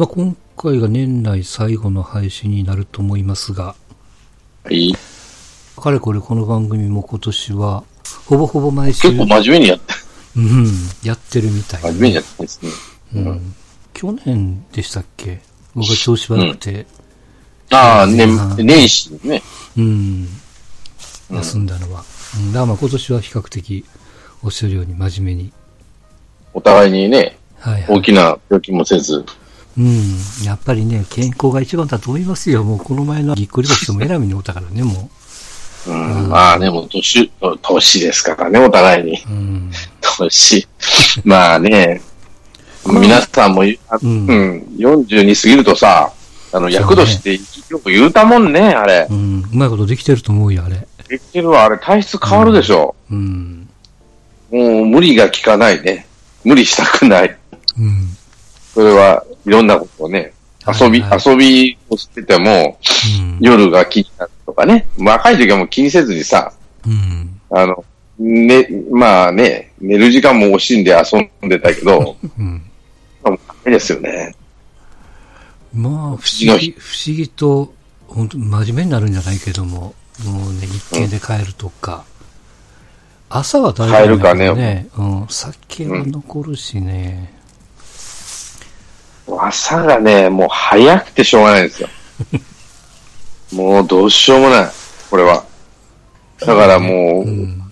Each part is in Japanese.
まあ、今回が年内最後の配信になると思いますが、いい。かれこれこの番組も今年は、ほぼほぼ毎週、結構真面目にやって、うん、やってるみたい真面目にやってですね。うん。去年でしたっけ？僕が調子悪くて、ああ、うん年、年始ね。うん、休んだのは。うん、だからまあ今年は比較的、おっしゃるように真面目に。お互いにね、はい、はい。大きな病気もせず、うん。やっぱりね、健康が一番だと思いますよ。もうこの前のぎっくり腰も選びにおったからね、もうん、まあね、もう年、年ですからね、お互いに。う。うん。年。まあね、皆さんも、あううんん、40に過ぎるとさ、あの、役年ってよく言うたもんね、あれう。ん。うまいことできてると思うよ、あれ。できてるわ、あれ体質変わるでしょ。うん。もう無理が効かないね。無理したくない。うん。それはいろんなことをね、遊び、はいはい遊びをしてても、うん。夜が気になるとかね。若い時はもう気にせずにさ、うん。あの、ね、まあね、寝る時間も惜しんで遊んでたけど、うん。ダメですよね。まあ、不思議、不思議と、本当真面目になるんじゃないけども、もうね、一軒で帰るとか、朝は大丈夫だけど帰るかね、うん、酒は残るしね、朝がね、もう早くてしょうがないですよ。もうどうしようもない。これは。だからもう、うん。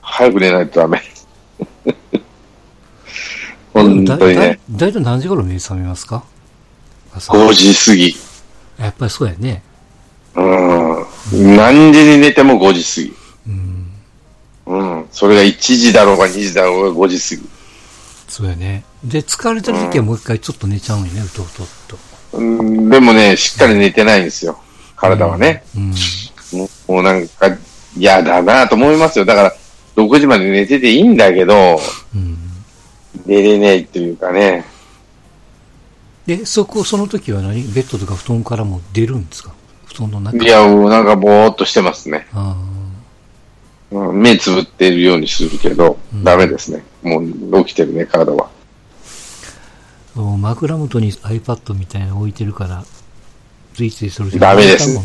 早く寝ないとダメ。本だ当にね、だいたい何時頃目覚めますか？朝。5時過ぎ。やっぱりそうやね。うん。何時に寝ても5時過うん。ぎ。うん。それが1時だろうが2時だろうが5時過ぎ。そうやね。で、疲れてる時はもう一回ちょっと寝ちゃうんよね、うとうとっと。うん、でもね、しっかり寝てないんですよ。体はね。うん。もうもうなんか嫌だなと思いますよ。だから、6時まで寝てていいんだけど、うん。寝れないっていうかね。で、そこ、その時は何？ベッドとか布団からも出るんですか？布団の中いや、もうなんかぼーっとしてますね。あうん、目つぶってるようにするけど、うんダメですね。もう起きてるね、体は。枕元に iPad みたいなの置いてるから、ついついそれダメですね。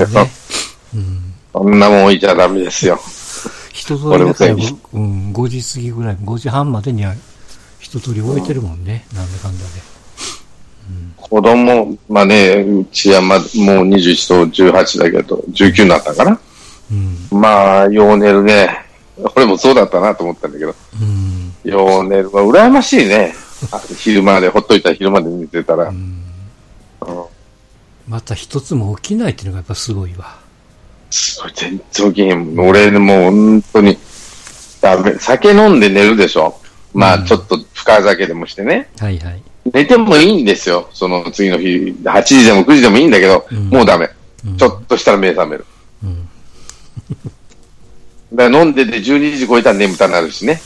うん。そんなもん置いちゃダメですよ。一通りううん、5時過ぎぐらい、5時半までには一通り置いてるもんね。なんだかんだで。子供、まあね、うちはま、もう21と18だけど、19になったかな。うん。まあ、よう寝るね。俺もそうだったなと思ったんだけど、うん。よう寝る。まあ、羨ましいね。あ 昼まで、ほっといたら昼まで寝てたら。うん。うんまた一つも起きないっていうのがやっぱすごいわ。すごい、全然起きへん。俺もう本当に、ダメ。酒飲んで寝るでしょ。まあ、うんちょっと深酒でもしてね。はいはい。寝てもいいんですよ。その次の日、8時でも9時でもいいんだけど、うんもうダメ。うんちょっとしたら目覚める。うん。だから飲んでて12時超えたら眠たなるしね。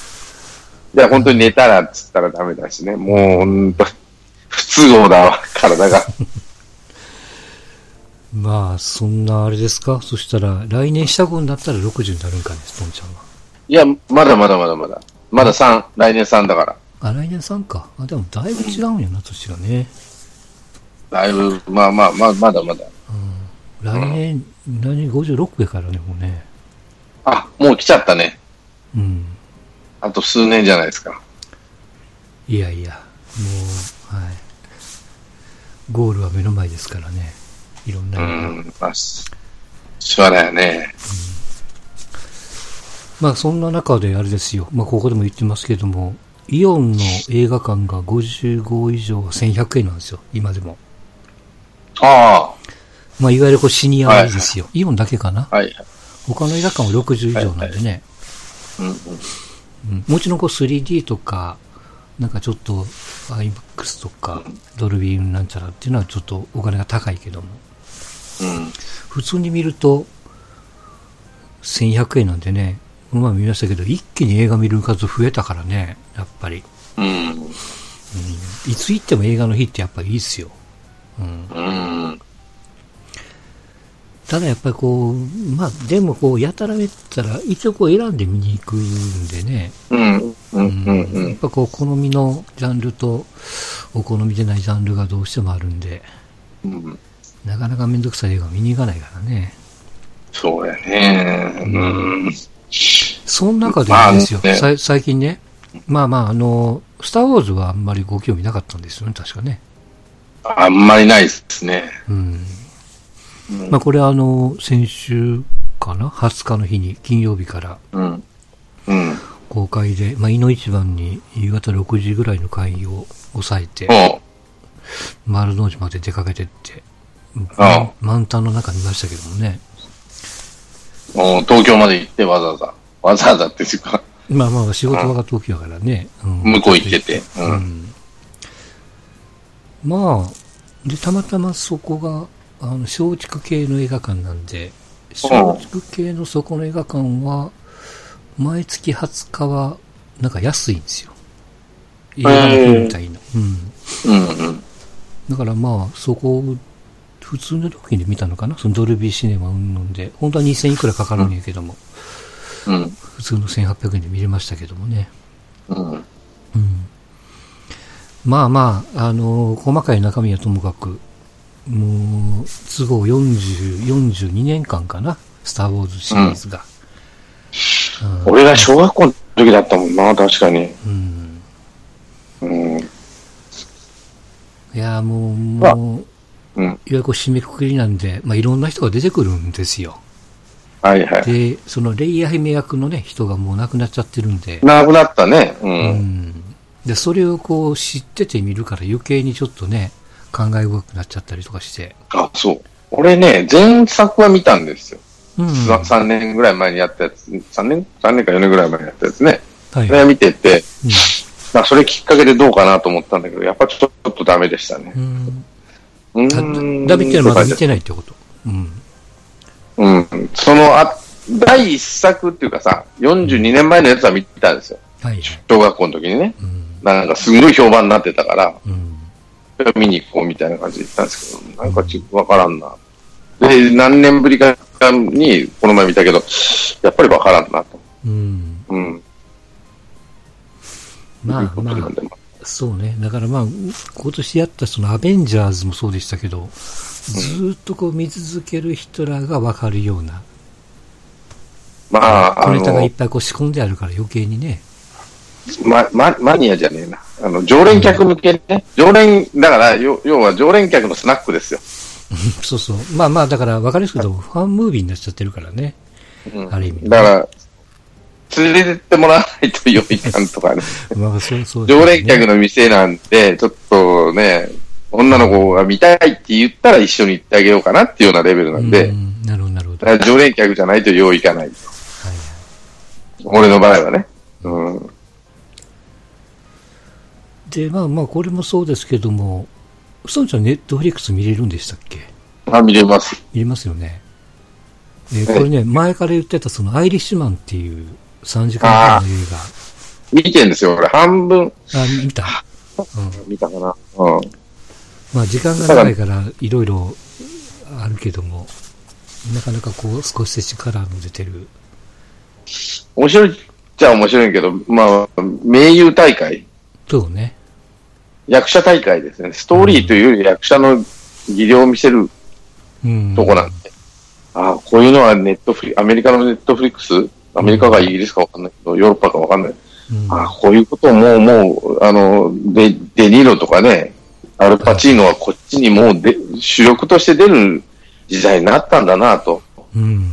じゃあ本当に寝たらっつったらダメだしね。もう本当、不都合だわ、体が。まあ、そんなあれですか？そしたら、来年した分だったら60になるんかね、ストンちゃんは。いや、まだまだまだまだ。まだ3、来年3だから。あ、来年3か。あ、でもだいぶ違うんやな、年がね。だいぶ、まあまあまあ、まだまだ。来年、何、56やからね、もうね。あ、もう来ちゃったね。うん。あと数年じゃないですか。いやいや、もう、はい。ゴールは目の前ですからね。いろんなう。ん、まあ、ししょうがないよね。まあ、そんな中であれですよ。まあ、ここでも言ってますけども、イオンの映画館が55以上は1100円なんですよ、今でも。あまあ、いわゆるこうシニアですよ。イオンだけかなあ、はい。他の映画館は60以上なんでね。うんうん、うんもちろんこう 3D とか、なんかちょっと IMAX とか、ドルビーなんちゃらっていうのはちょっとお金が高いけども、うん。普通に見ると、1100円なんでね、この前見ましたけど、一気に映画見る数増えたからね、やっぱり。うん。うんいつ行っても映画の日ってやっぱりいいっすよ。うんうん。ただやっぱりこう、まあ、でもこう、やたらめったら、一応こう選んで見に行くんでね。うん。うん。うん。うやっん。ぱこう、好みのジャンルと、お好みでないジャンルがどうしてもあるんで、うん。なかなかめんどくさい映画見に行かないからね。そうやね。うん。その中でですよ、まあね最近ね、まあまあ、あの、スター・ウォーズはあんまりご興味なかったんですよね、確かね。あんまりないですね。うん。うんまあこれはあの、先週かな ?20 日の日に、金曜日からうん。うん。公開で、まあ、井の一番に夕方6時ぐらいの会議を抑えて、丸の内まで出かけてって、満タンの中にいましたけどもね。東京まで行ってわざわざ。わざわざっていうか、まあまあ仕事場が東京だからね。うん向こう行ってて。う。うんん。まあ、で、たまたまそこが、あの、松竹系の映画館なんで、松竹系のそこの映画館は、毎月20日は、なんか安いんですよ。映画の日みたいな。うん。うん。うん。だからまあ、そこを、普通の料金で見たのかな？そのドルビーシネマうんぬんで、本当は2000いくらかかるんやけども、うん。普通の1800円で見れましたけどもね。うん。うん。まあまあ、あの細かい中身はともかく、もう、都合40、42年間かなスター・ウォーズシリーズが。うん。俺が小学校の時だったもんな、確かに。うん。うん。いや、もう、もう、うん。いわゆる締めくくりなんで、まあいろんな人が出てくるんですよ。はいはい。で、そのレイヤー姫役のね、人がもう亡くなっちゃってるんで、なくなったね。う。うんん。で、それをこう知ってて見るから余計にちょっとね、考え深くなっちゃったりとかして。あ、そう。俺ね、前作は見たんですよ。うん。3年ぐらい前にやったやつ。3年 ?3 年か4年ぐらい前にやったやつね。はい。それ見てて、うんまあそれきっかけでどうかなと思ったんだけど、やっぱちょっとダメでしたね。うん。うだん。ダビっていうのはまだ見てないってこと？うん。うん。その、あ、第一作っていうかさ、42年前のやつは見たんですよ。はいはい。小学校の時にね。うん。なんかすごい評判になってたから、うん。見に行こうみたいな感じで行ったんですけど、なんかちょっとわからんな。で、何年ぶりかにこの前見たけど、やっぱりわからんなと。うん。うん。まあまあ、そうね。だからまあ、今年やったそのアベンジャーズもそうでしたけど、ずーっとこう見続ける人らがわかるような、まあ、あ小ネタがいっの、ぱいこう仕込んであるから余計にね。ま、ま、マニアじゃねえな。あの、常連客向けね。常連、だから、要要は常連客のスナックですよ。そうそう。まあまあ、だから分かりやすくファンムービーになっちゃってるからね。うんある意味ねだから、連れてってもらわないと良いかんとかね。まあ、そうそう、常連客の店なんて、ちょっとね、女の子が見たいって言ったら一緒に行ってあげようかなっていうようなレベルなんで、うん、なるほど、なるほど。常連客じゃないとよういかない。はい俺の場合はね。うん。で、まあまあ、これもそうですけども、うさんちゃんネットフリックス見れるんでしたっけ？あ、見れます。見れますよね。えーこれね、前から言ってたそのアイリッシュマンっていう3時間半の映見てんですよ、俺。半分画。あ、見た？うん。見たかな。うん。まあ時間が長いからいろいろあるけども、なかなかこう少し力の出てる。面白いっちゃ面白いけど、まあ、名優大会、そうね。役者大会ですね。ストーリーというより役者の技量を見せるうん。とこなんで。ああ、こういうのはネットフリ、アメリカのネットフリックス？アメリカかイギリスかわかんないけど、ヨーロッパかわかんない。うんああ、こういうことをもう、もう、あの、デ、デニーロとかね、アルパチーノはこっちにもうで、主力として出る時代になったんだなと。うん。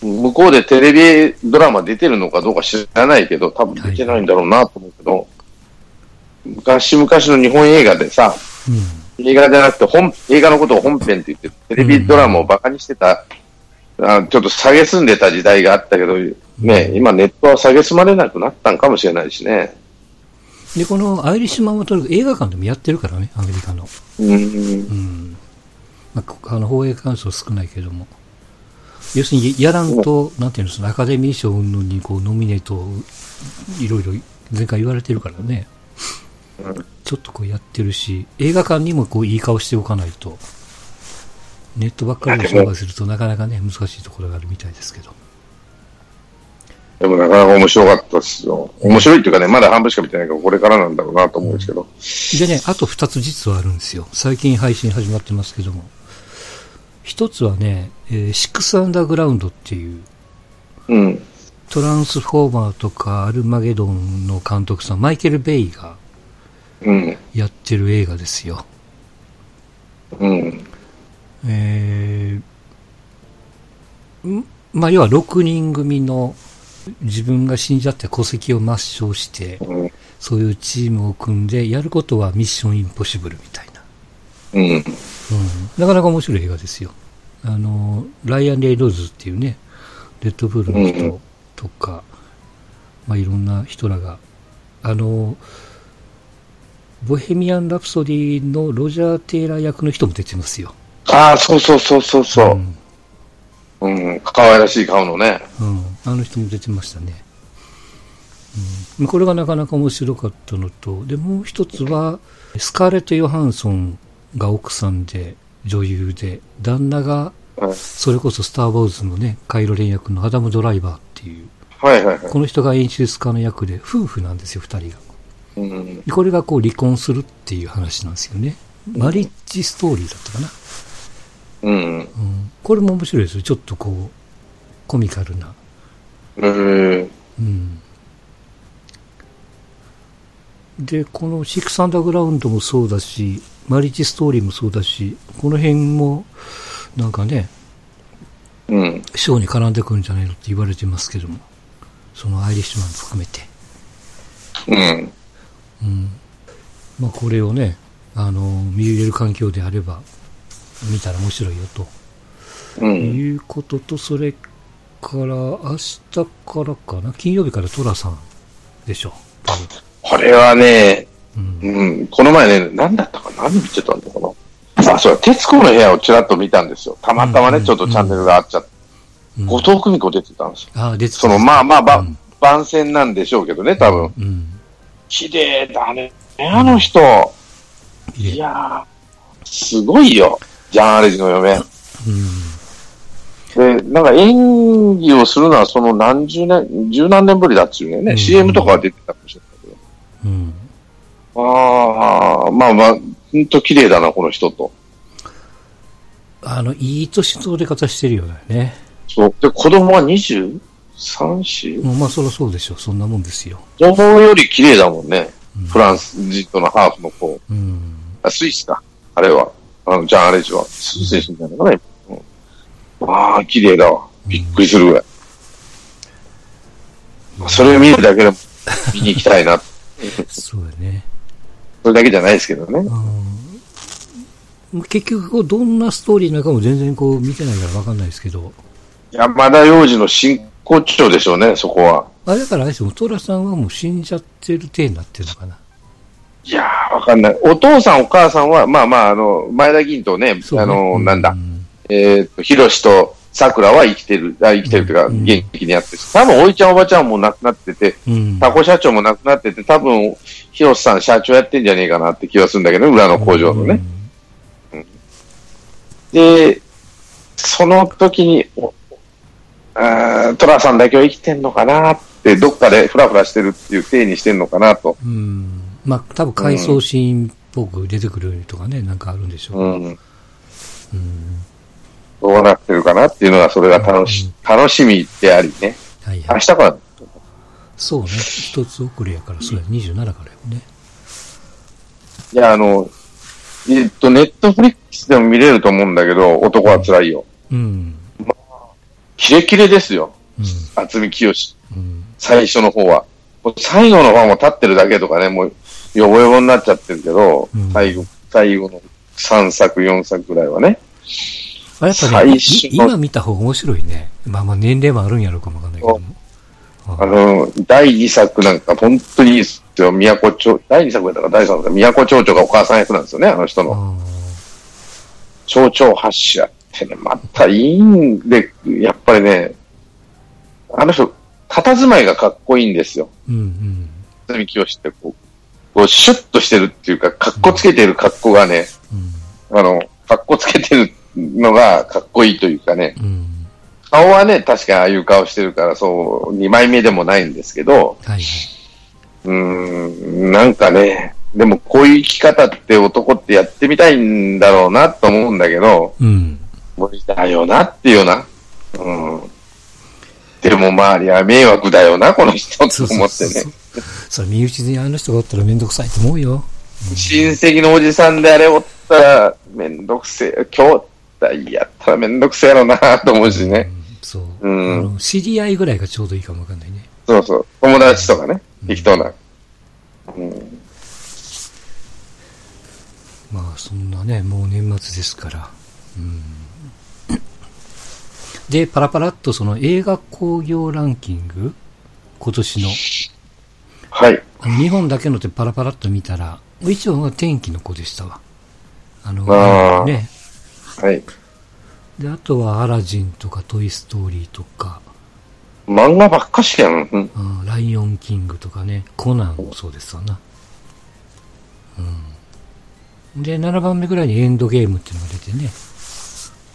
向こうでテレビドラマ出てるのかどうか知らないけど、多分出てないんだろうなと思うけど、昔々の日本映画でさ、うん。映画じゃなくて本、映画のことを本編って言って、テレビドラマをバカにしてた、あちょっと下げすんでた時代があったけど、ね、今ネットは下げすまれなくなったんかもしれないしね。で、このアイリッシュマンはとにかく映画館でもやってるからね、アメリカの。うんう。ん。まあこ、あの、放映関数少ないけども。要するに、やらんと、なんていうの、そのアカデミー賞にこう、ノミネートをいろいろ前回言われてるからね。うんちょっとこうやってるし、映画館にもこう、いい顔しておかないと。ネットばっかりで商売するとなかなかね、難しいところがあるみたいですけど。でもなかなか面白かったですよ。面白いっていうかね、まだ半分しか見てないから、これからなんだろうなと思うんですけど。でね、あと二つ実はあるんですよ。最近配信始まってますけども。一つはね、えーシックスアンダーグラウンドっていう、うん。トランスフォーマーとかアルマゲドンの監督さん、マイケル・ベイがうん。やってる映画ですよ。うん。えーん？まあ、要は6人組の自分が死んじゃって戸籍を抹消して、うん。そういうチームを組んで、やることはミッションインポッシブルみたいな。うん。うん。なかなか面白い映画ですよ。あの、ライアン・レイローズっていうね、レッドブルの人とか、まあいろんな人らが、あの、ボヘミアン・ラプソディのロジャー・テイラー役の人も出てますよ。ああ、そうそうそうそうそうう。ん。うん。可愛らしい顔のね。うん。あの人も出てましたね。うん。これがなかなか面白かったのと、で、もう一つは、スカーレット・ヨハンソンが奥さんで、女優で、旦那がはいそれこそスター・ウォーズのね、カイロレン役のアダム・ドライバーっていう、はいはいはい。この人が演出家の役で、夫婦なんですよ、二人が。これがこう離婚するっていう話なんですよね。マリッジストーリーだったかな。うん。うん。これも面白いですよ。ちょっとこう、コミカルな。えー、うん。で、このシックスアンダーグラウンドもそうだし、マリッジストーリーもそうだし、この辺も、なんかね、うん。ショーに絡んでくるんじゃないのって言われてますけども、そのアイリッシュマン含めて。うん。うん。まあこれをね、あの、見れる環境であれば、見たら面白いよと。うん。いうことと、それから、明日からかな、金曜日からトラさんでしょ。多分これはね、うん。うん、この前ね、何だったかな？何見てたんだかな？あ、そうだ、徹子の部屋をちらっと見たんですよ。たまたまね、うんちょっとチャンネルが合っちゃって。うん後藤久美子出てたんですよ。ああ、出てたその、まあまあ、ばうん番宣なんでしょうけどね、多分。うん。綺麗だね。あの人。いやー、すごいよ。ジャン・アレジの嫁。うん。で、なんか演技をするのはその何十年、十何年ぶりだっつうね。うん CM とかは出てたかもしれないけど。うん。ああ、まあまあ、ほんと綺麗だな、この人と。あの、いい年の取り方してるよね。そう。で、子供は 23? 4? うんまあ、そりゃそうでしょう。そんなもんですよ。子供より綺麗だもんね。うんフランス人とのハーフの子。うん。あ、スイスか。あれは。あの、ジャン・アレジは。スイスで死んだのかね。うん、ああ、綺麗だわ。びっくりするぐらい。それを見るだけでも見に行きたいな。そうだね。それだけじゃないですけどね。うん。結局、こう、どんなストーリーなのかも全然こう、見てないからわかんないですけど。山田洋次の真骨頂でしょうね、そこは。あれだからあれですよ、トラさんはもう死んじゃってる体になってるのかな。いやー、わかんない。お父さん、お母さんは、まあまあ、あの、前田議員とね、ねあの、うなんだ、えっ、と、ひろしと桜は生きてる、あ生きてるというか、うん元気にやってる。多分、おいちゃん、おばちゃんも亡くなってて、うん。タコ社長も亡くなってて、多分、ひろしさん社長やってんじゃねえかなって気がするんだけど、裏の工場のね。で、その時に、おあートラさんだけは生きてんのかなって、どっかでフラフラしてるっていう体にしてんのかなと。うん。うん。まあ、多分回想シーンっぽく出てくるとかね、なんかあるんでしょう。うん。うん。どうなってるかなっていうのが、それが楽し、楽しみでありね。はいはい。明日から、そうね。一つ遅れやから、そうや、27からやもんね。いや、あの、えっと、ネットフリックスでも見れると思うんだけど、男は辛いよ。うん。キレキレですよ。うん。渥美清。うん。最初の方は。最後の方はもう立ってるだけとかね、もう、ヨボヨボになっちゃってるけど、うん最後、最後の3作、4作ぐらいはね。あ、やっぱね、今見た方が面白いね。まあまあ年齢もあるんやろうかもわかんないけども。あの、第2作なんか本当にいいですよ。宮古町、第2作だったか第3作か、宮古町長がお母さん役なんですよね、あの人の。あ町長発射ってね、またいいんで、やっぱりね、あの人、佇まいがかっこいいんですよ。ーうん渥美清ってこう、こうシュッとしてるっていうか、かっこつけてる格好がね、うん。うん。あの、かっこつけてるのがかっこいいというかね、うん。顔はね、確かにああいう顔してるから、そう、二枚目でもないんですけど、はいはい。うーん、なんかね、でもこういう生き方って男ってやってみたいんだろうなと思うんだけど、うん。無理だよなっていうような。うん。でも周りは迷惑だよな、この人とそうそ思ってねうそうそう。。それ身内にあの人がおったらめんどくさいと思うよ。親戚のおじさんであれおったら、めんどくせえ、兄弟やったらめんどくせえやろなと思うしね。うんそう。うん知り合いぐらいがちょうどいいかもわかんないね。そうそう。友達とかね。適当な。うん。まあそんなね、もう年末ですから。うん。で、パラパラっとその映画興行ランキング今年の。はい。日本だけのってパラパラっと見たら、一応は天気の子でしたわ。あの、あーね。はい。で、あとはアラジンとかトイストーリーとか、漫画ばっかしやん。うんライオンキングとかね、コナンもそうですわな。うん。で、7番目ぐらいにエンドゲームっていうのが出てね。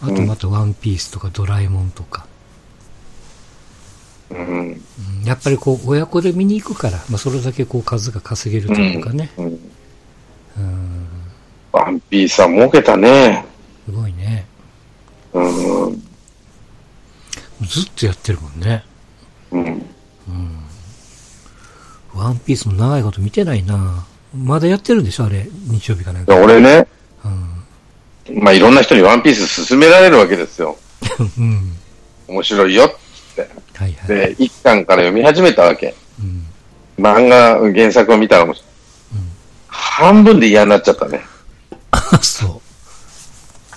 あとまたワンピースとかドラえもんとか。うん。うんやっぱりこう、親子で見に行くから、まあそれだけこう数が稼げるというかね。うん。うん。ワンピースは儲けたね。すごいね。うん。ずっとやってるもんね。うん。ワンピースも長いこと見てないなまだやってるんでしょあれ、日曜日かなんか。俺ね、うん。まあいろんな人にワンピース勧められるわけですよ。うん。面白いよって。はいはい。で、一巻から読み始めたわけ。うん。漫画、原作を見たらもう、半分で嫌になっちゃったね。あ、そ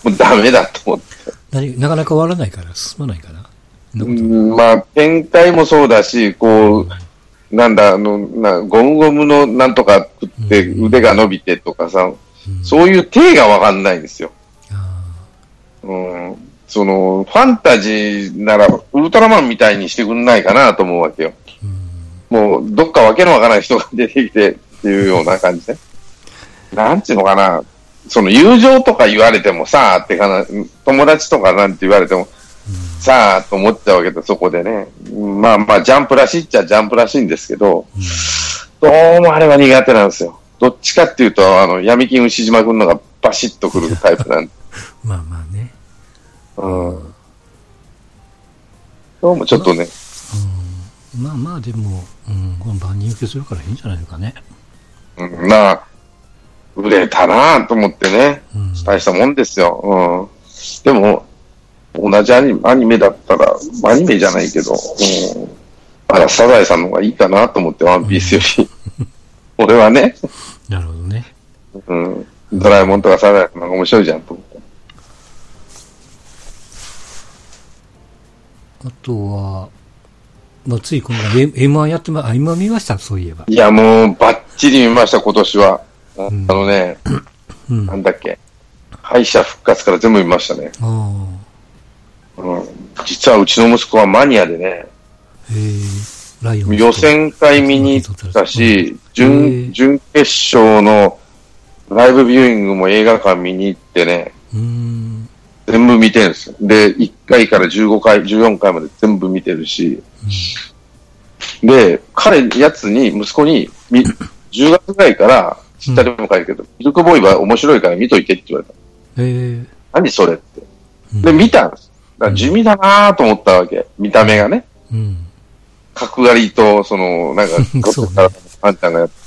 う。もうダメだと思って。何なかなか終わらないから、進まないかな。そんなうんまあ、展開もそうだし、こう、なんだ、あの、なゴムゴムのなんとか食ってうん腕が伸びてとかさ、うんそういう体がわかんないんですよ。あうん。その、ファンタジーなら、ウルトラマンみたいにしてくんないかなと思うわけよ。ーうんもう、どっかわけのわからない人が出てきてっていうような感じで。なんていうのかな。その、友情とか言われてもさあってかな、友達とかなんて言われても、さあと思っちゃうわけで、そこでね。まあまあ、ジャンプらしいっちゃジャンプらしいんですけど、どうもあれは苦手なんですよ。どっちかっていうと、あの、闇金牛島くんのがバシッとくるタイプなんで。まあまあね。うん。どうもちょっとね、うん。まあまあでも、うん、この万人受けするからいいんじゃないのかね。うん、まあ、売れたなと思ってね。うん。大したもんですよ。うん。でも、同じアニアニメだったら、アニメじゃないけど、うん。あら、サザエさんの方がいいかなと思って、ワンピースより。俺はね、なるほどね。うん。ドラえもんとかサザエさんの方が面白いじゃんと思って。あとは、まあついこの前 M- M1 やってま、あ、今見ました、そういえば。いや、もう、バッチリ見ました、今年は。あんのね、うん。あなんだっけ。敗者復活から全部見ましたね。あ。うん。実はうちの息子はマニアでね、予選会見に行ったし、へ準ー、準決勝のライブビューイングも映画館見に行ってね、うーん。全部見てるんですよ。で、1回から15回、14回まで全部見てるし、で、彼、やつに、息子に、み 10月ぐらいから、ツイッターでも書いてるけど、ミルクボーイは面白いから見といてって言われた。へえ。何それって。うんで、見たんです。だ地味だなと思ったわけ。見た目がね。うん。角刈りと、その、なんか、ゴ そうねッからあんちゃんがやって。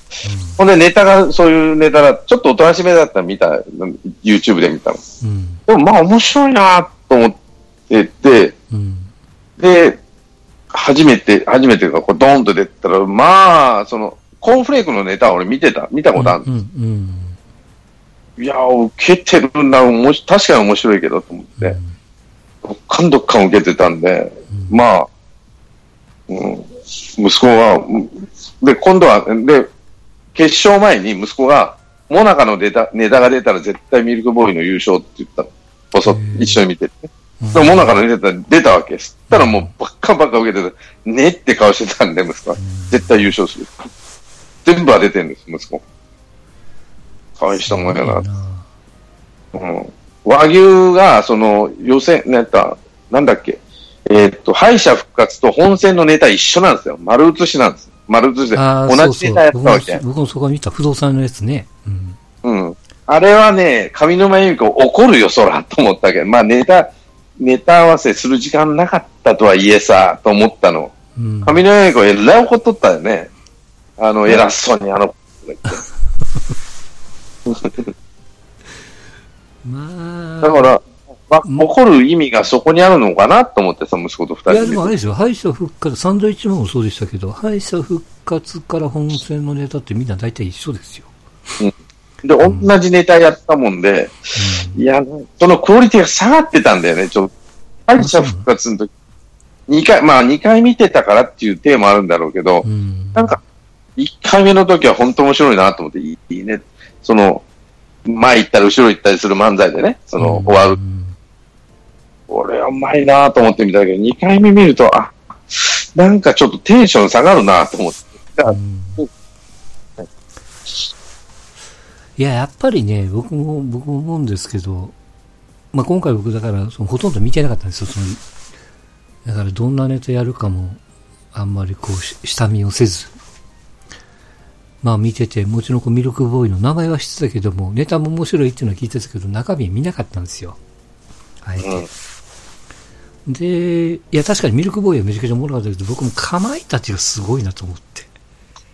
ほんで、ネタが、そういうネタだ、ちょっとおとなしめだったら見た、YouTube で見たの。うん。でも、まあ、面白いなと思ってて、うん。で、初めて、初めてがこうドーンと出たら、まあ、その、コーンフレークのネタは俺見てた、見たことある。うん。うん。いや、受けてるな、おもし確かに面白いけど、と思って。どっかんどっかん受けてたんで、まあ、うん、息子は、うんで、今度は、で、決勝前に息子が、モナカのネタネタが出たら絶対ミルクボーイの優勝って言ったの。ぼそ一緒に見てて。うんでもモナカのネタ出たわけです。たらもうばっかばっか受けてて、ねって顔してたんで、息子は。絶対優勝する。全部は出てるんです、息子。大したもんやなうん。和牛が、その、予選、なんだ、なんだっけ、えーっと、敗者復活と本戦のネタ一緒なんですよ。丸写しなんです。丸写しで。同じネタやったわけ。僕もそこ見た不動産のやつね。うん。うん。あれはね、上沼恵美子怒るよ、そら、と思ったけど、まあネタ、ネタ合わせする時間なかったとはいえさ、と思ったの。うん。上沼恵美子えらい怒っとったよね。あの、偉そうに、あの、まあ。だから、まあ、怒る意味がそこにあるのかなと思ってさ、息子と二いや、人で。でもあれですよ、敗者復活、サンドイッチマンもそうでしたけど、敗者復活から本戦のネタってみんな大体一緒ですよ。で、同じネタやったもんで、いや、そのクオリティが下がってたんだよね、ちょっと。敗者復活の時、二回、まあ二回見てたからっていうテーマあるんだろうけど、うん。うん。なんか、一回目の時は本当面白いなと思って、いいね。その、前行ったり後ろ行ったりする漫才でね、その、終わる。うんこれはうまいなと思ってみたけど、二回目見ると、あ、なんかちょっとテンション下がるなと思って。だからいや、やっぱりね、僕も、僕も思うんですけど、まあ、今回僕だから、そのほとんど見てなかったんですよ、その、だからどんなネタやるかも、あんまりこうし、下見をせず、まあ見てて、もちろんこうミルクボーイの名前は知ってたけども、ネタも面白いっていうのは聞いてたけど、中身見なかったんですよ。はい。うんで、いや、確かにミルクボーイはめちゃくちゃおもろかったけど、僕もかまいたちがすごいなと思って。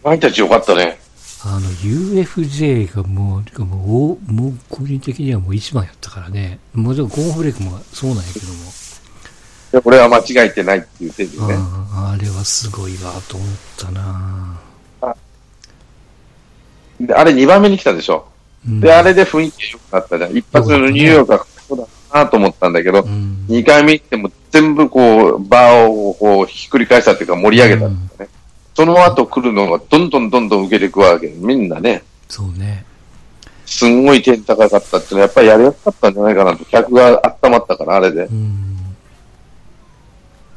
前たちよかったね。あの、UFJ がもう、もう、おもう個人的にはもう一番やったからね。もちろんコーンフレークもそうなんやけども。でこれは間違えてないっていう点でね。ああれはすごいわと思ったなであれ2番目に来たでしょ。うんで、あれで雰囲気良くなったじゃん。一発目のニューヨークがなと思ったんだけど、うん。2回目行っても全部こう、場をこう、ひっくり返したっていうか盛り上げたんだよね。その後来るのがどんどんどんどん受けていくわけ。みんなね、そうね。すんごい点高かったっていうのはやっぱりやりやすかったんじゃないかなと。客が温まったから、あれでう。ん。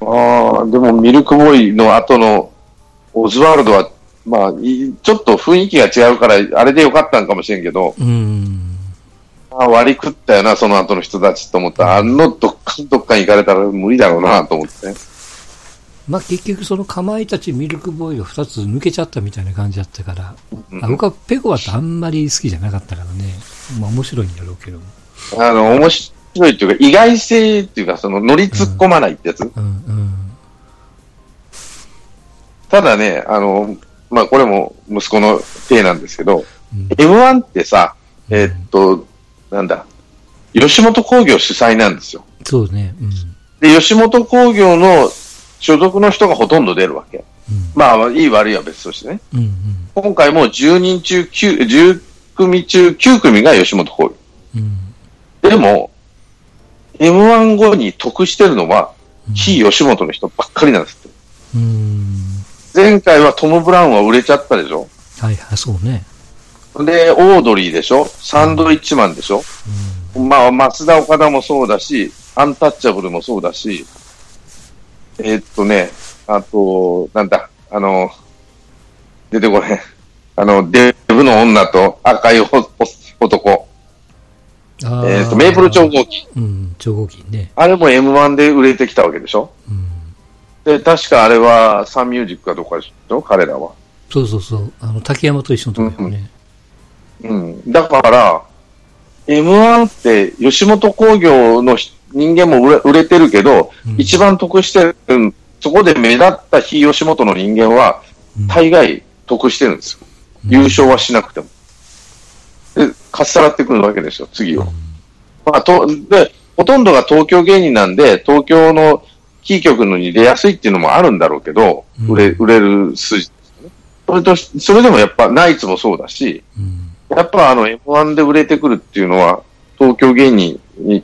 ああ、でもミルクボーイの後のオズワルドは、まあ、いちょっと雰囲気が違うから、あれでよかったんかもしれんけど、うん。あ割り食ったよな、その後の人たちと思ったら、あのどっかんどっかん行かれたら無理だろうなと思って。まあ結局そのかまいたちミルクボーイが二つ抜けちゃったみたいな感じだったから、うんあ僕はペコはあんまり好きじゃなかったからね。まあ面白いんだろうけども。あの、面白いっていうか、意外性っていうか、その乗り突っ込まないってやつ。うんうん。ただね、あの、まあ、これも息子の体なんですけど、うん M1 ってさ、えーっと、なんだ、吉本興業主催なんですよ。そうね。うん。で、吉本興業の所属の人がほとんど出るわけ。うん。まあ、いい悪いは別としてね。うんうん。今回も10人中9、10組中9組が吉本興業。うん。でも、M1 後に得してるのは、うん非吉本の人ばっかりなんですって。うん。前回はトム・ブラウンは売れちゃったでしょはいはい、そうね。で、オードリーでしょ？サンドイッチマンでしょ？まあ、増田岡田もそうだし、アンタッチャブルもそうだし、えーっとね、あと、なんだ、あの、出てこない。あの、デブの女と赤い男。あえーっと、メープル超合金。うん、超合金ね。あれも M1 で売れてきたわけでしょ？うん。で、確かあれはサンミュージックかどっかでしょ？彼らは。そうそうそう。あの、竹山と一緒のとこよね。うん。だから、M1 って吉本興業の人人間も売れ売れてるけど、うん一番得してる、うんそこで目立った非吉本の人間は、うん大概得してるんですよ。うん優勝はしなくても。で、かっさらってくるわけですよ、次を。まあ、と、で、ほとんどが東京芸人なんで、東京のキー局のに出やすいっていうのもあるんだろうけど、うん売れ、売れる筋ね。それと、それでもやっぱナイツもそうだし、うん。やっぱあの M1 で売れてくるっていうのは、東京芸人に、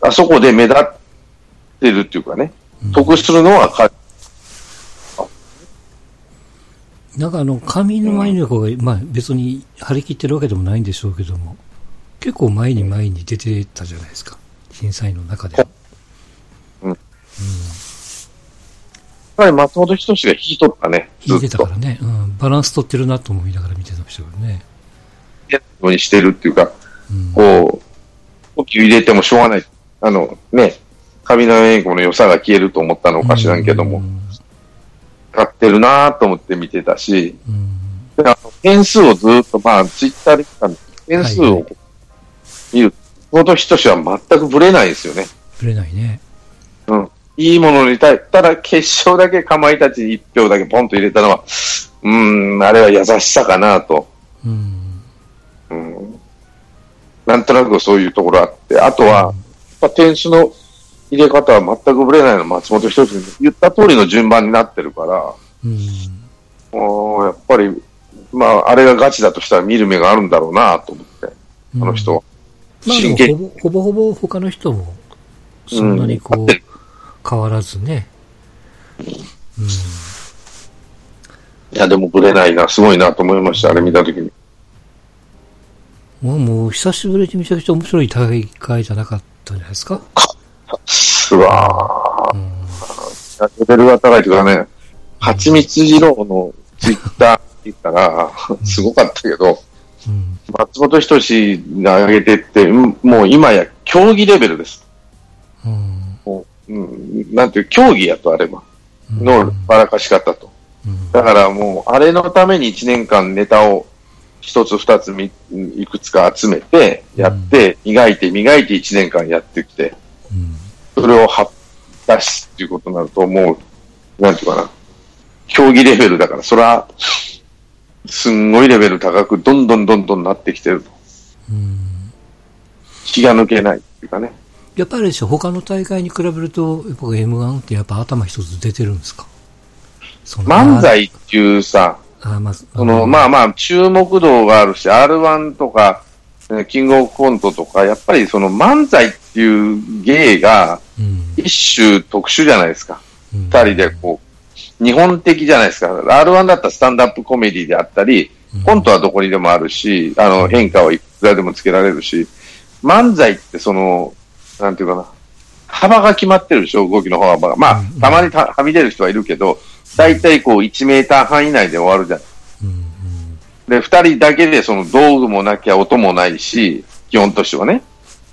あそこで目立ってるっていうかね、うん得するのはか、なんかあの、上沼恵美子が、まあ別に張り切ってるわけでもないんでしょうけども、結構前に前に出てたじゃないですか。審査員の中で。うんうん。やっぱり松本人志が引き取ったね、ず弾いてったとか。らね。うん。バランス取ってるなと思いながら見てましたけどね。ようにしてるっていうか、うん。こう、入れてもしょうがない。あの、ね、上野英語の良さが消えると思ったのか知らんけども、使ってるなと思って見てたし、であの点数をずっと、まあ、ツイッターで見たんです点数を見る、この人は全くぶれないですよね。ぶれないね。うん。いいものに対、ただ決勝だけかまいたちに一票だけポンと入れたのは、うーん、あれは優しさかなと。うん。うん。なんとなくそういうところあって、あとは、やっぱ点数の入れ方は全くぶれないの。松本人志に言った通りの順番になってるから、うん。もうやっぱり、まあ、あれがガチだとしたら見る目があるんだろうなと思って、あの人は。まあでも真剣ほぼ、ほぼほぼ他の人も、そんなにこう、うん。変わらずね。いや、でもぶれないな、すごいなと思いました、あれ見たときに。うん。もう、もう久しぶりにめちゃくちゃ面白い大会じゃなかったんじゃないですか？すわー。うん。レベルが高いというかね、はちみつ二郎のツイッター見たら、すごかったけど、うん。松本人志が上げてって、うんもう今や競技レベルです。うん。もううん、なんていう、競技やとあれば、のばらかし方と。うん。だからもう、あれのために1年間ネタを一つ二つみいくつか集めて、やって、磨いて磨いて1年間やってきて、うん。それをは出すっていうことになると、もう、なんていうかな、競技レベルだから、それは、すんごいレベル高く、どんどんどんどんなってきてると。うん。気が抜けないっていうかね。やっぱりでしょ、他の大会に比べると、やっぱ M1 ってやっぱ頭一つ出てるんですか？漫才っていうさ、あ、まず、その、まあまあ、注目度があるし、R1 とか、えキングオブコントとか、やっぱりその漫才っていう芸がうん。一種特殊じゃないですか。うん二人でこう、日本的じゃないですか。R1 だったらスタンダップコメディであったり、コントはどこにでもあるし、あの、変化はいくらでもつけられるし、漫才ってその、なんていうかな、幅が決まってるでしょ、動きの幅が。まあうん、たまにたはみ出る人はいるけど、大体こう1メーター半以内で終わるじゃん。うん。で、二人だけでその道具もなきゃ音もないし、基本としてはね、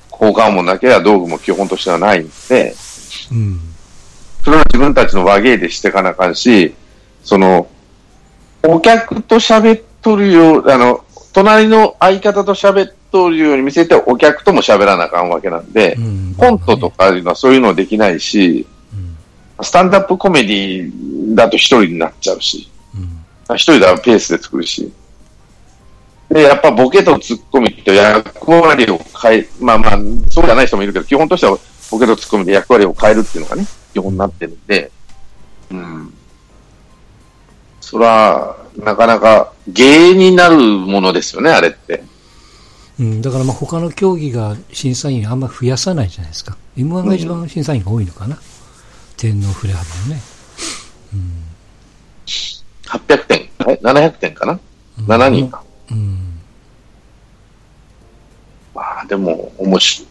効果音もなきゃ道具も基本としてはないんで、うん。それは自分たちの和芸でしていかなあかんし、その、お客と喋っとるよう、あの、隣の相方と喋っとるように見せて、お客とも喋らなあかんわけなんで、うんコントとかいうのはそういうのできないし、スタンダップコメディだと一人になっちゃうし、うん。一人ではペースで作るし。で、やっぱボケとツッコミと役割を変え、まあまあ、そうじゃない人もいるけど、基本としてはボケとツッコミで役割を変えるっていうのがね、基本になってるんで、うん。そら、なかなか芸になるものですよね、あれって。うん。だからまあ他の競技が審査員あんま増やさないじゃないですか。M1 が一番審査員が多いのかな。天皇振れ幅のね。800点、え ?700 点かな、?7 人か。うん。まあでも、面白い。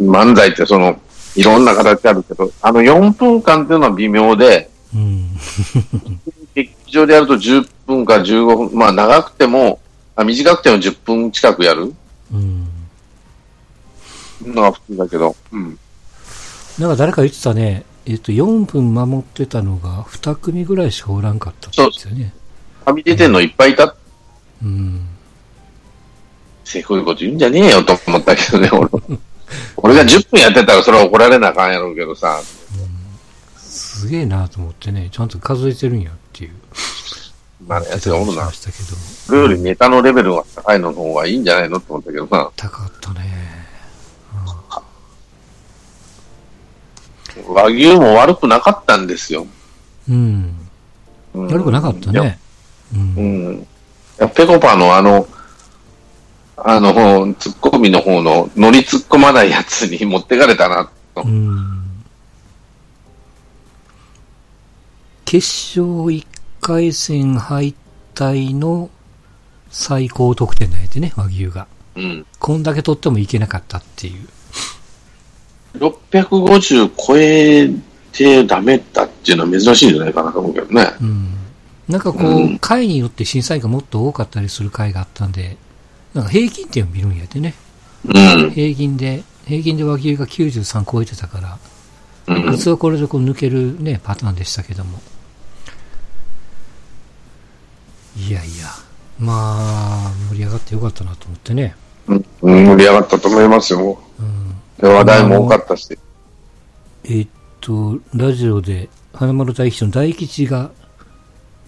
漫才ってその、いろんな形あるけど、あの4分間っていうのは微妙で、うん。劇場でやると10分か15分、まあ長くても、あ短くても10分近くやる？うん。のが普通だけど、うん。なんか誰か言ってたね、えっと、4分守ってたのが2組ぐらいしかおらんかったって言ってたよね。はみ出てんのいっぱいいたうん。せこいこと言うんじゃねえよと思ったけどね、俺。俺が10分やってたらそれは怒られなあかんやろうけどさ。すげえなと思ってね、ちゃんと数えてるんやっていう。まあ、やつがおるなしま。したけど。それよりネタのレベルが高いのの方がいいんじゃないのと思ったけどさ。高かったね。和牛も悪くなかったんですよ。うん。うん悪くなかったね。うん。うん。いやペコパのあの、あの、ツッコミの方の乗り突っ込まないやつに持ってかれたな、と。うん。決勝1回戦敗退の最高得点なんやてね、和牛が。うん。こんだけ取ってもいけなかったっていう。650超えてダメだっていうのは珍しいんじゃないかなと思うけどね。うん。なんかこう、うん回によって審査員がもっと多かったりする回があったんで、なんか平均点を見るんやてね。うん。平均で平均で和牛が93超えてたから、うん普通はこれでこう抜けるね、パターンでしたけども。いやいや、まあ、盛り上がってよかったなと思ってね。うん盛り上がったと思いますよ。話題も多かったし。えーっと、ラジオで、花丸大吉の大吉が、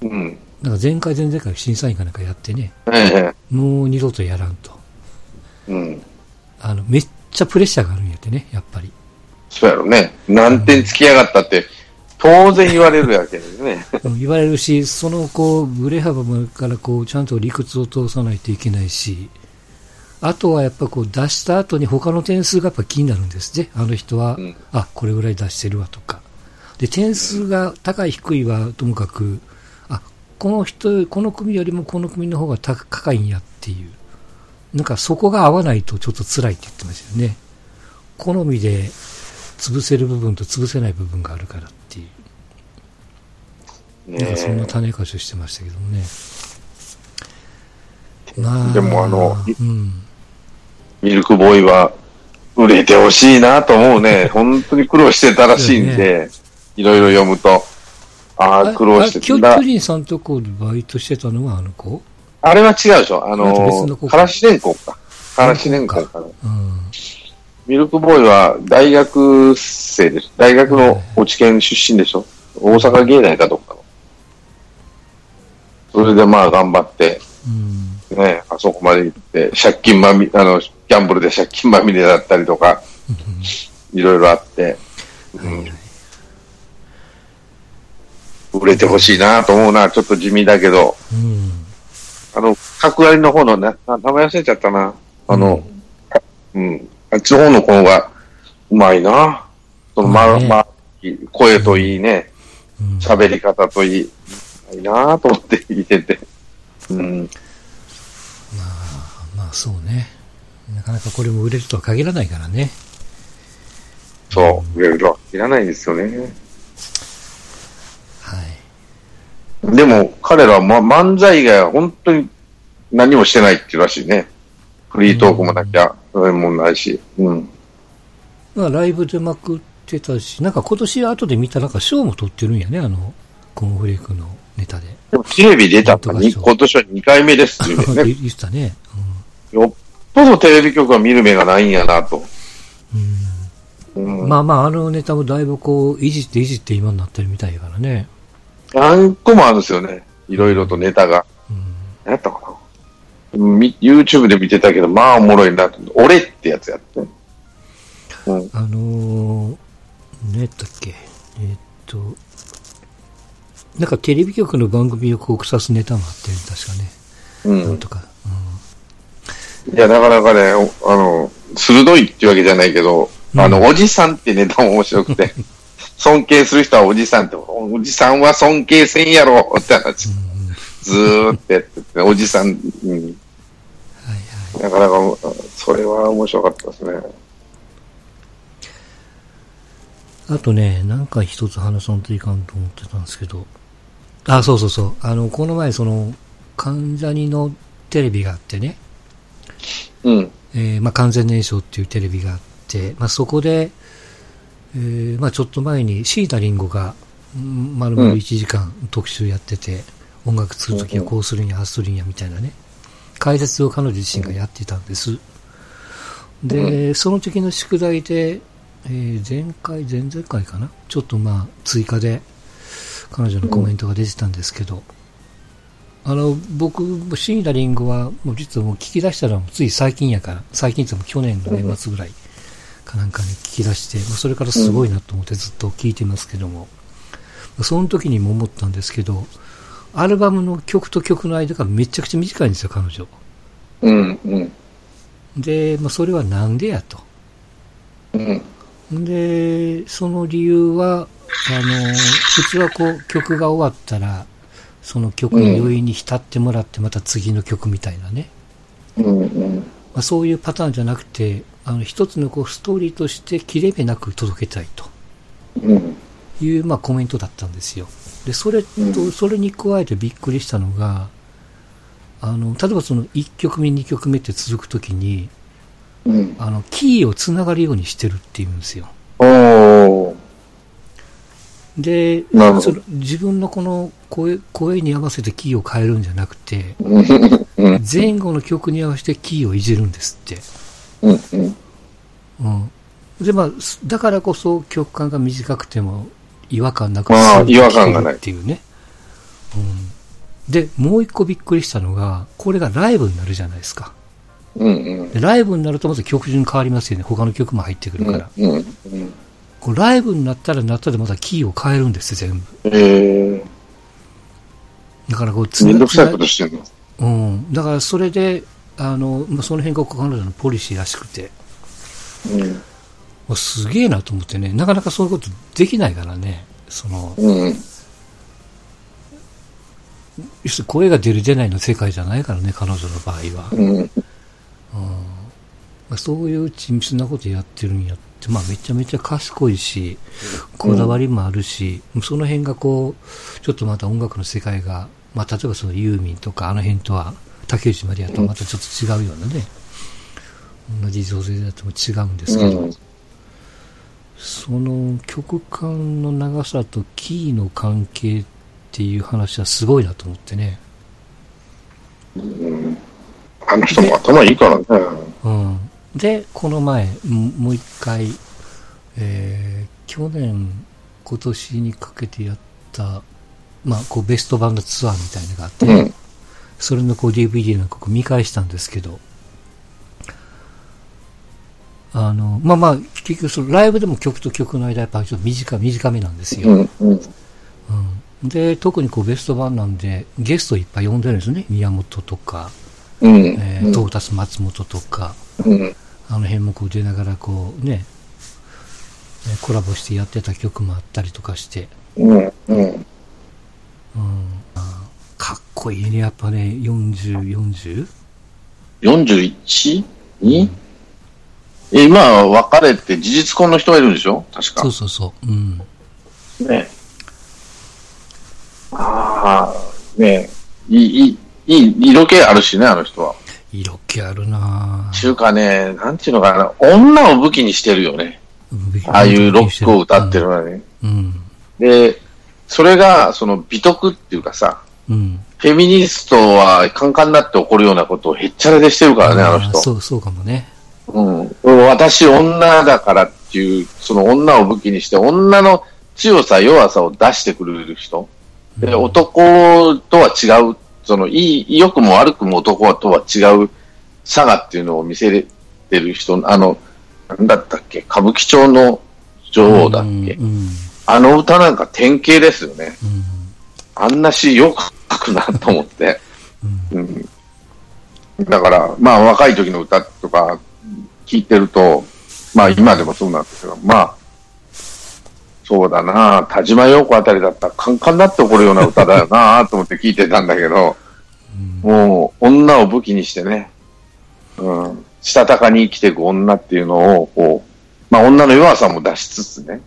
うん。なんか前回前々回審査員かなんかやってね、ええ。もう二度とやらんと。うん。あの、めっちゃプレッシャーがあるんやってね、やっぱり。そうやろね。何点つきやがったって、当然言われるやけですね。うん言われるし、そのこう、ブレ幅からこう、ちゃんと理屈を通さないといけないし、あとはやっぱこう出した後に他の点数がやっぱ気になるんですね。あの人は、うんあ、これぐらい出してるわとか。で、点数が高い低いはともかく、あ、この人、この組よりもこの組の方が高高いんやっていう。なんかそこが合わないとちょっと辛いって言ってましたよね。好みで潰せる部分と潰せない部分があるからっていう。なんかそんなね種貸ししてましたけどもね。まあ、でもあのうん。ミルクボーイは売れてほしいなと思うね。本当に苦労してたらしいんで、いろいろ読むと。ああ、苦労してた。だキョキョリンさんとこでバイトしてたのはあの子？あれは違うでしょ。あのの、子からしれんこんか。からしれんこんかな。うん。ミルクボーイは大学生です。大学の落ち県出身でしょ。大阪芸大かどっかの。それでまあ頑張って、うん。ね、あそこまで行って、借金まみ、あの、ギャンブルで借金まみれだったりとか、いろいろあって、うん売れてほしいなと思うな。ちょっと地味だけど、うん。あの、角割りの方のね、な名前忘れちゃったな。あの、うん、あっちの方の子がうまいな。その、ま、ま声といいね、うん。喋り方といい、うまいなと思って聞いてて。うん、まあそうね。なかなかこれも売れるとは限らないからね。そう、売れるとはいらないですよね。はい。でも、彼らは、ま、漫才以外は本当に何もしてないっていうらしいね。フリートークもなきゃ、そういうもんないし。うん。まあライブ出まくってたし、なんか今年後で見たらなんか賞も取ってるんやね、あの、コーンフレークのネタで。でもテレビ出たのに、そう今年は2回目ですっていうね。言ってたね。よっぽどテレビ局は見る目がないんやなと。うん。うんうん。まあまあ、あのネタもだいぶこう、いじっていじって今になってるみたいやからね。何個もあるんですよね。いろいろとネタが。うん。何やったかな。み YouTube で見てたけど、まあおもろいなと。俺ってやつやって。うん。あのー、何やったっけえーっと、なんかテレビ局の番組をこう腐すネタもあって、確かね。うん。なんとか。いや、なかなかね、おあの、鋭いっていうわけじゃないけど、うんあの、おじさんってネタも面白くて、尊敬する人はおじさんって、おじさんは尊敬せんやろって話。ずーってやってて、おじさん、うん、はいはい。なかなか、それは面白かったですね。あとね、なんか一つ話さんといかんと思ってたんですけど、あ、そうそうそう。あの、この前その、関ジャニのテレビがあってね、うん。えーまあ、完全燃焼っていうテレビがあって、まあ、そこで、えーまあ、ちょっと前にシータリンゴが、うん丸々1時間特集やってて、音楽するときはこうするんや、ああするんや、みたいなね、解説を彼女自身がやってたんです。で、その時の宿題で、えー前回、前々回かな？ちょっとまあ、追加で、彼女のコメントが出てたんですけど、あの、僕、シーナリングは、もう実はもう聞き出したのはつい最近やから、最近っても去年の年末ぐらいかなんかに聞き出して、まあそれからすごいなと思ってずっと聞いてますけども、まあその時にも思ったんですけど、アルバムの曲と曲の間がめちゃくちゃ短いんですよ、彼女。うん。うん。で、まあそれはなんでやと。うん。で、その理由は、あの、普通はこう曲が終わったら、その曲の余韻に浸ってもらってまた次の曲みたいなね。うん。うん。まあ、そういうパターンじゃなくて、あの、一つのこうストーリーとして切れ目なく届けたいとうん。いう、まあ、コメントだったんですよ。で、それと、うんそれに加えてびっくりしたのが、あの、例えばその1曲目、2曲目って続くときに、うん。あの、キーをつながるようにしてるっていうんですよ。で、その自分のこの声声に合わせてキーを変えるんじゃなくて、うん。前後の曲に合わせてキーをいじるんですって。うん。うん。うん。で、まあ、すだからこそ曲間が短くても違和感なくああ違和感がないっていうね。うん。で、もう一個びっくりしたのが、これがライブになるじゃないですか。うん。うん。でライブになるとまず曲順変わりますよね。他の曲も入ってくるから。うん。うん。こうライブになったらなったでまたキーを変えるんですよ、全部。えだからこう、ー、めんどくさいことしてんの？うん。だからそれで、あの、まあ、その辺が彼女のポリシーらしくて、うん。もうすげえなと思ってね、なかなかそういうことできないからね、その、うん。要するに声が出る出ないの世界じゃないからね、彼女の場合は。うん。まあ、そういう緻密なことやってるんやって、まあめちゃめちゃ賢いし、こだわりもあるし、その辺がこう、ちょっとまた音楽の世界が、まあ例えばそのユーミンとかあの辺とは、竹内まりやとはまたちょっと違うようなね、同じ女性だとも違うんですけど、うんその曲間の長さとキーの関係っていう話はすごいなと思ってね。あの人も頭いいからね。うん。で、この前、ももう一回、えー、去年、今年にかけてやった、まあ、こう、ベストバンドツアーみたいなのがあって、うん。それのこう DVD の曲見返したんですけど、あの、まあまあ、結局そのライブでも曲と曲の間やっぱちょっと短短めなんですよ。うん。うん。うんで、特にこうベスト版なんで、ゲストいっぱい呼んでるんですよね。宮本とか、うん。えー、トータス松本とか、うん。あの辺もこう出ながらこうね、えーコラボしてやってた曲もあったりとかして、うん。うん。うん、かっこいいね、やっぱね、40、40? 41? にえ、今、別れて事実婚の人がいるんでしょ？確かそう。そうそう。うん。ね。ああ、ねいい、いい、いい、色気あるしね、あの人は。色気あるなちゅうかね、なんていうのかな、女を武器にしてるよね。ぁああいうロックを歌ってる。のはね。うん。で、それが、その美徳っていうかさ、うん。フェミニストはカンカンになって怒るようなことをへっちゃらでしてるからね、あの人。そう、そうかもね。うん。私女だからっていう、その女を武器にして、女の強さ、弱さを出してくれる人。で、うん男とは違う、その、いい、良くも悪くも男とは違う差がっていうのを見せれてる人、あの、なんだったっけ、歌舞伎町の女王だっけ。うん。うん。あの歌なんか典型ですよね。うんあんな詩よく書くなと思って。だから、まあ若い時の歌とか聞いてると、まあ今でもそうなんですけど、まあ、そうだな。田島陽子あたりだったらカンカンになって怒るような歌だよな と思って聞いてたんだけど、もう女を武器にしてね、うん、したたかに生きていく女っていうのを、こう、まあ女の弱さも出しつつね、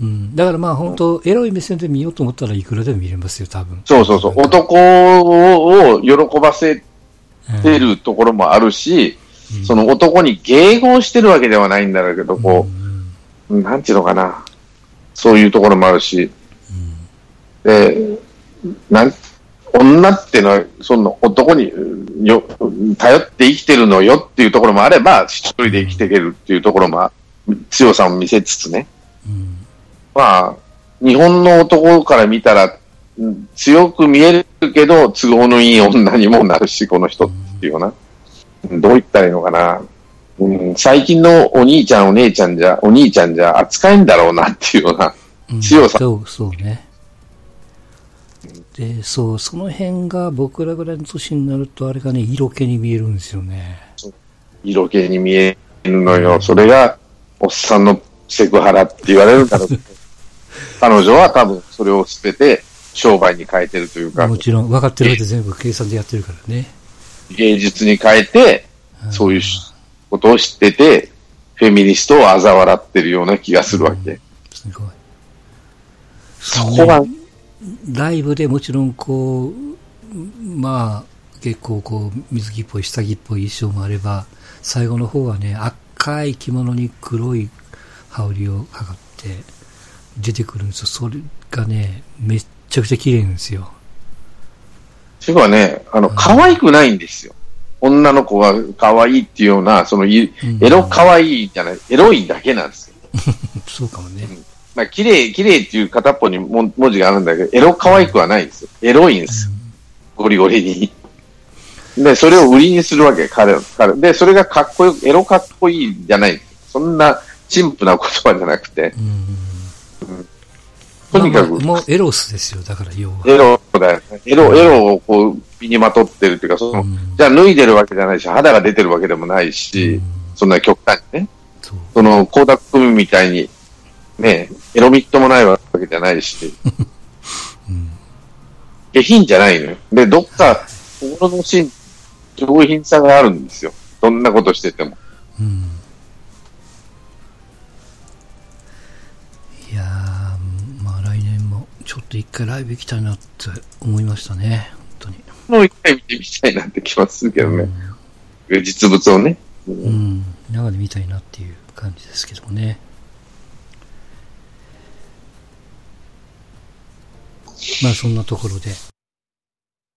うん。だからまあ本当、エロい目線で見ようと思ったらいくらでも見れますよ、多分。そうそうそう、男を喜ばせてるところもあるし、その男に迎合してるわけではないんだろうけど、こう、なんていうのかな、そういうところもあるし、で、なん、女ってのは、その男によ、頼って生きてるのよっていうところもあれば、一人で生きていけるっていうところも、強さを見せつつね。うん。まあ、日本の男から見たら、うん強く見えるけど、都合のいい女にもなるし、この人っていうような。どう言ったらいいのかな。うん、最近のお兄ちゃん、お姉ちゃんじゃ、お兄ちゃんじゃ扱えんだろうなっていうような。うん強さそう、そうね。で、そう、その辺が僕らぐらいの年になると、あれがね、色気に見えるんですよね。色気に見えるのよ。それが、おっさんのセクハラって言われるんだろうけど。彼女は多分それを捨てて商売に変えてるというかも、ちろん、分かってるわけで全部計算でやってるからね。芸術に変えて、そういうしことを知ってて、フェミニストを嘲笑ってるような気がするわけ。すごい。そこが、ライブでもちろんこう、まあ、結構こう、水着っぽい、下着っぽい衣装もあれば、最後の方はね、あ赤い着物に黒い羽織をかかって出てくるんですよ。それがね、めっちゃくちゃ綺麗なんですよ。主婦はね、あの、可愛くないんですよ。女の子が可愛いっていうような、その、いうんエロ可愛いじゃない、エロいだけなんですよ。そうかもね。まあ、綺麗、綺麗っていう片っぽにも文字があるんだけど、エロ可愛くはないんですよ。エロいんですよ。ゴリゴリに。で、それを売りにするわけ、彼は。彼で、それがかっこよく、エロかっこいいじゃない。そんな、陳腐な言葉じゃなくて、うん。とにかくまあまあもうエロスですよ、だから要は。エロだよね。エロ、エロをこう、身にまとってるっていうか、その、うんじゃあ脱いでるわけじゃないし、肌が出てるわけでもないし、うんそんな極端にね。その、光沢組みたいに、ね、エロミットもないわけじゃないし、うん。下品じゃないのよ。で、どっか、心の芯、上品さがあるんですよ。どんなことしてても。うん。いやー、まあ来年もちょっと一回ライブ行きたいなって思いましたね。もう一回見てみたいなって気はするけどね。うん実物をね。うん、生で見たいなっていう感じですけどね。まあそんなところで、